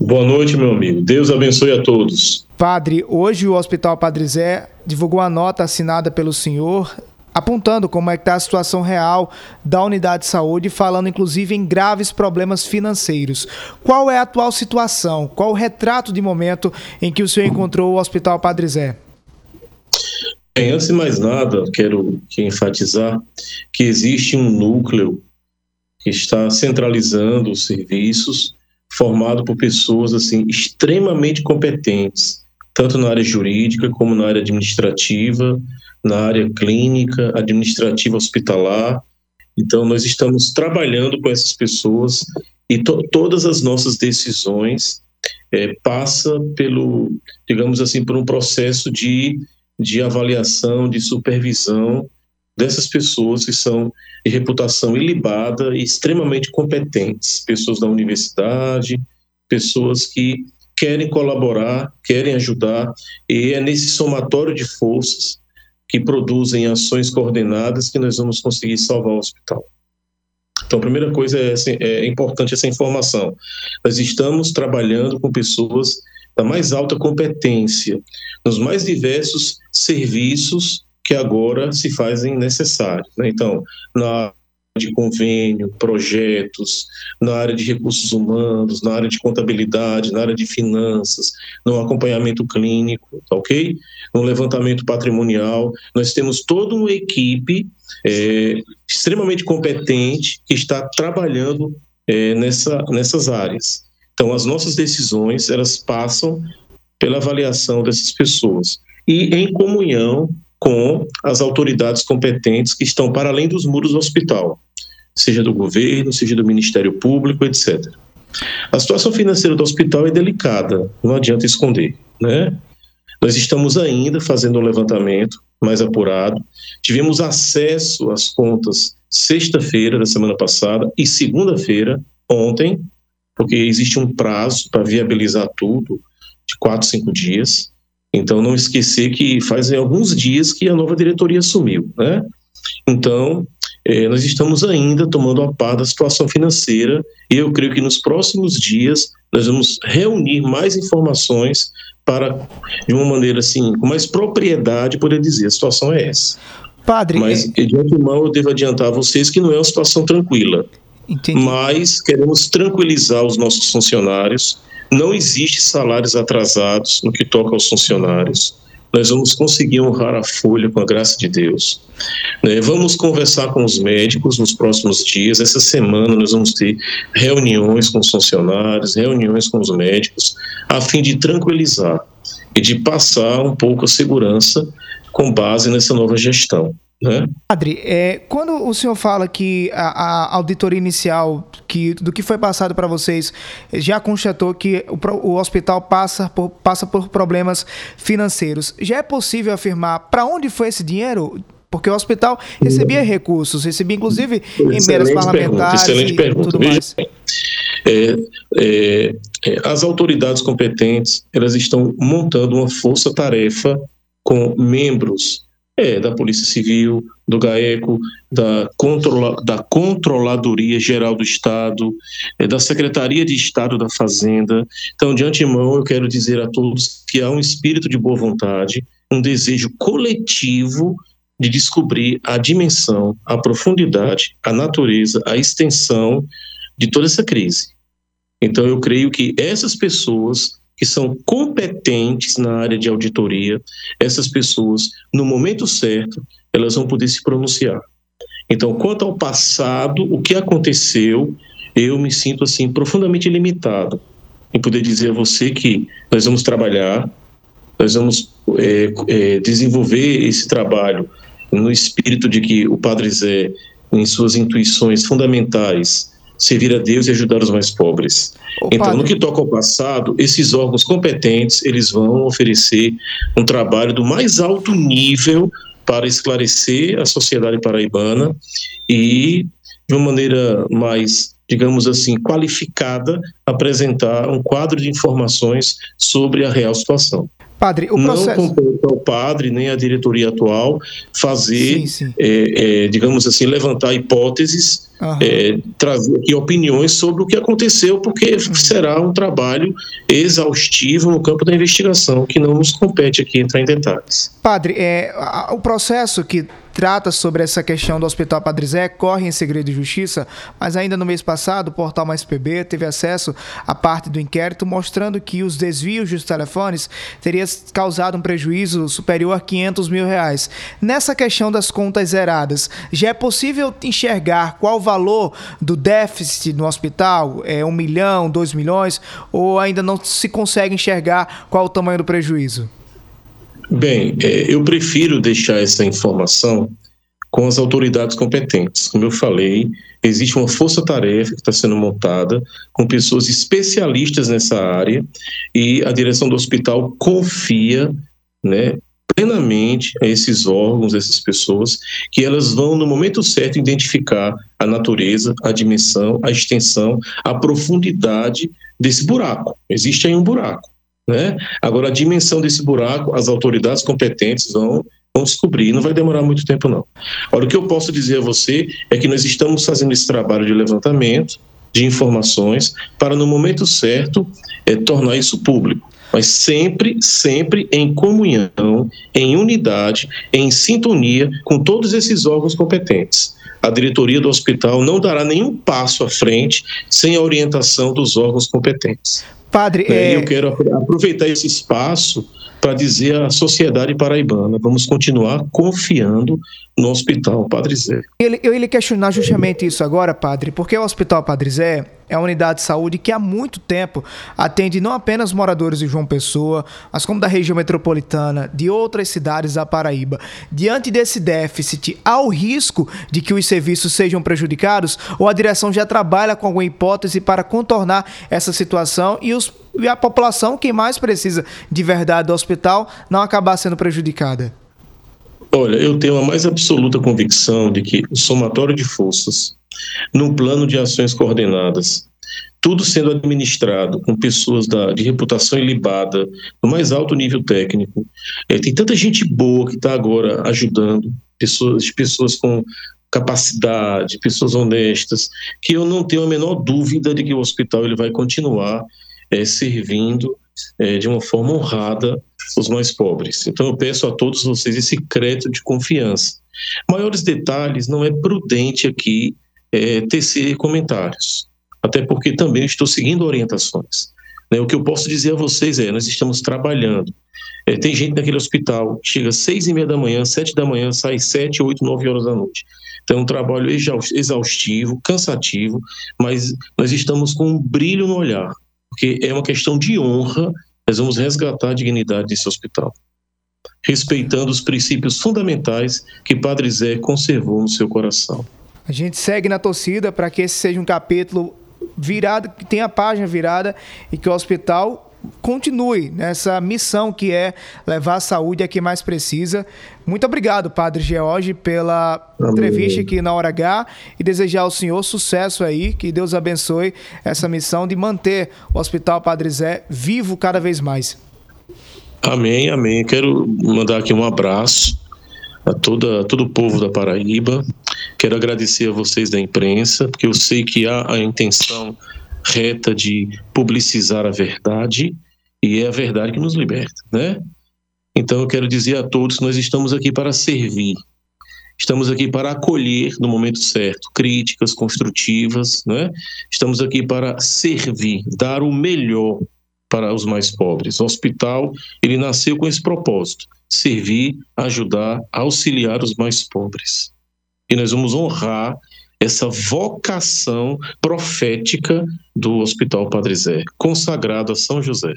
Boa noite, meu amigo. Deus abençoe a todos. Padre, hoje o Hospital Padre Zé divulgou a nota assinada pelo senhor apontando como é que está a situação real da unidade de saúde, falando inclusive em graves problemas financeiros. Qual é a atual situação? Qual o retrato de momento em que o senhor encontrou o Hospital Padre Zé? Bem, antes de mais nada, quero enfatizar que existe um núcleo que está centralizando os serviços, formado por pessoas assim extremamente competentes, tanto na área jurídica como na área administrativa, na área clínica, administrativa hospitalar. Então, nós estamos trabalhando com essas pessoas e to todas as nossas decisões é, passa pelo, digamos assim, por um processo de, de avaliação, de supervisão dessas pessoas que são de reputação ilibada e extremamente competentes, pessoas da universidade, pessoas que querem colaborar, querem ajudar, e é nesse somatório de forças que produzem ações coordenadas que nós vamos conseguir salvar o hospital. Então, a primeira coisa é, é importante essa informação. Nós estamos trabalhando com pessoas da mais alta competência, nos mais diversos serviços que agora se fazem necessários. Né? Então, na de convênio, projetos, na área de recursos humanos, na área de contabilidade, na área de finanças, no acompanhamento clínico, tá ok? No levantamento patrimonial. Nós temos toda uma equipe é, extremamente competente que está trabalhando é, nessa, nessas áreas. Então, as nossas decisões, elas passam pela avaliação dessas pessoas e em comunhão com as autoridades competentes que estão para além dos muros do hospital seja do governo, seja do Ministério Público, etc. A situação financeira do hospital é delicada, não adianta esconder, né? Nós estamos ainda fazendo um levantamento mais apurado. Tivemos acesso às contas sexta-feira da semana passada e segunda-feira, ontem, porque existe um prazo para viabilizar tudo de quatro, cinco dias. Então, não esquecer que fazem alguns dias que a nova diretoria assumiu, né? Então, é, nós estamos ainda tomando a par da situação financeira e eu creio que nos próximos dias nós vamos reunir mais informações para, de uma maneira assim, com mais propriedade, poder dizer a situação é essa. Padre, mas é... de antemão eu devo adiantar a vocês que não é uma situação tranquila. Entendi. Mas queremos tranquilizar os nossos funcionários. Não existe salários atrasados no que toca aos funcionários nós vamos conseguir honrar a folha com a graça de Deus. Né? Vamos conversar com os médicos nos próximos dias. Essa semana nós vamos ter reuniões com os funcionários, reuniões com os médicos, a fim de tranquilizar e de passar um pouco a segurança com base nessa nova gestão. Né? Padre, é, quando o senhor fala que a, a auditoria inicial que, do que foi passado para vocês já constatou que o, o, hospital passa por, passa por problemas financeiros, já é possível afirmar para onde foi esse dinheiro? Porque o hospital recebia recursos, recebia inclusive emendas parlamentares excelente e pergunta. tudo mais. É, é, é, as autoridades competentes elas estão montando uma força-tarefa com membros é, da Polícia Civil, do GAECO, da, controla, da Controladoria Geral do Estado, é, da Secretaria de Estado da Fazenda. Então, de antemão, eu quero dizer a todos que há um espírito de boa vontade, um desejo coletivo de descobrir a dimensão, a profundidade, a natureza, a extensão de toda essa crise. Então, eu creio que essas pessoas que são competentes na área de auditoria, essas pessoas, no momento certo, elas vão poder se pronunciar. Então, quanto ao passado, o que aconteceu, eu me sinto assim profundamente limitado em poder dizer a você que nós vamos trabalhar, nós vamos é, é, desenvolver esse trabalho no espírito de que o Padre Zé, em suas intuições fundamentais, servir a Deus e ajudar os mais pobres. Ô, então, padre. no que toca ao passado, esses órgãos competentes, eles vão oferecer um trabalho do mais alto nível para esclarecer a sociedade paraibana e, de uma maneira mais, digamos assim, qualificada, apresentar um quadro de informações sobre a real situação. Padre, o processo... Não compete ao padre nem à diretoria atual fazer, sim, sim. É, é, digamos assim, levantar hipóteses, é, trazer aqui opiniões sobre o que aconteceu, porque uhum. será um trabalho exaustivo no campo da investigação, que não nos compete aqui entrar em detalhes. Padre, é, o processo que trata sobre essa questão do Hospital Padre Zé corre em segredo de justiça, mas ainda no mês passado o portal Mais PB teve acesso à parte do inquérito mostrando que os desvios dos telefones teriam causado um prejuízo superior a 500 mil reais. Nessa questão das contas zeradas, já é possível enxergar qual o valor do déficit no hospital? É um milhão, dois milhões? Ou ainda não se consegue enxergar qual o tamanho do prejuízo? Bem, é, eu prefiro deixar essa informação com as autoridades competentes. Como eu falei, existe uma força-tarefa que está sendo montada com pessoas especialistas nessa área e a direção do hospital confia né, plenamente a esses órgãos, essas pessoas, que elas vão, no momento certo, identificar a natureza, a dimensão, a extensão, a profundidade desse buraco. Existe aí um buraco. Né? Agora, a dimensão desse buraco, as autoridades competentes vão, vão descobrir, não vai demorar muito tempo, não. Agora, o que eu posso dizer a você é que nós estamos fazendo esse trabalho de levantamento de informações para, no momento certo, é, tornar isso público. Mas sempre, sempre em comunhão, em unidade, em sintonia com todos esses órgãos competentes a diretoria do hospital não dará nenhum passo à frente sem a orientação dos órgãos competentes. Padre, é... eu quero aproveitar esse espaço para dizer à sociedade paraibana, vamos continuar confiando no Hospital Padre Zé. Eu ia questionar justamente isso agora, padre, porque o Hospital Padre Zé é uma unidade de saúde que há muito tempo atende não apenas moradores de João Pessoa, mas como da região metropolitana, de outras cidades da Paraíba. Diante desse déficit, há o risco de que os serviços sejam prejudicados ou a direção já trabalha com alguma hipótese para contornar essa situação e, os, e a população, quem mais precisa de verdade do hospital, não acabar sendo prejudicada? Olha, eu tenho a mais absoluta convicção de que o somatório de forças, num plano de ações coordenadas, tudo sendo administrado com pessoas da, de reputação ilibada, no mais alto nível técnico. É, tem tanta gente boa que está agora ajudando, pessoas, pessoas com capacidade, pessoas honestas, que eu não tenho a menor dúvida de que o hospital ele vai continuar é, servindo é, de uma forma honrada os mais pobres. Então eu peço a todos vocês esse crédito de confiança. Maiores detalhes, não é prudente aqui é, tecer comentários, até porque também estou seguindo orientações. Né? O que eu posso dizer a vocês é, nós estamos trabalhando. É, tem gente naquele hospital, chega às seis e meia da manhã, sete da manhã, sai sete, oito, nove horas da noite. Então é um trabalho exaustivo, cansativo, mas nós estamos com um brilho no olhar, porque é uma questão de honra nós vamos resgatar a dignidade desse hospital, respeitando os princípios fundamentais que Padre Zé conservou no seu coração. A gente segue na torcida para que esse seja um capítulo virado, que tenha a página virada e que o hospital continue nessa missão que é levar a saúde a quem mais precisa. Muito obrigado, Padre George, pela Amém. entrevista aqui na Hora H e desejar ao senhor sucesso aí, que Deus abençoe essa missão de manter o Hospital Padre Zé vivo cada vez mais. Amém, amém. Quero mandar aqui um abraço a toda, todo o povo da Paraíba. Quero agradecer a vocês da imprensa, porque eu sei que há a intenção reta de publicizar a verdade e é a verdade que nos liberta, né? Então eu quero dizer a todos nós estamos aqui para servir. Estamos aqui para acolher no momento certo críticas construtivas, né? Estamos aqui para servir, dar o melhor para os mais pobres. O hospital, ele nasceu com esse propósito: servir, ajudar, auxiliar os mais pobres. E nós vamos honrar essa vocação profética do Hospital Padre Zé, consagrado a São José.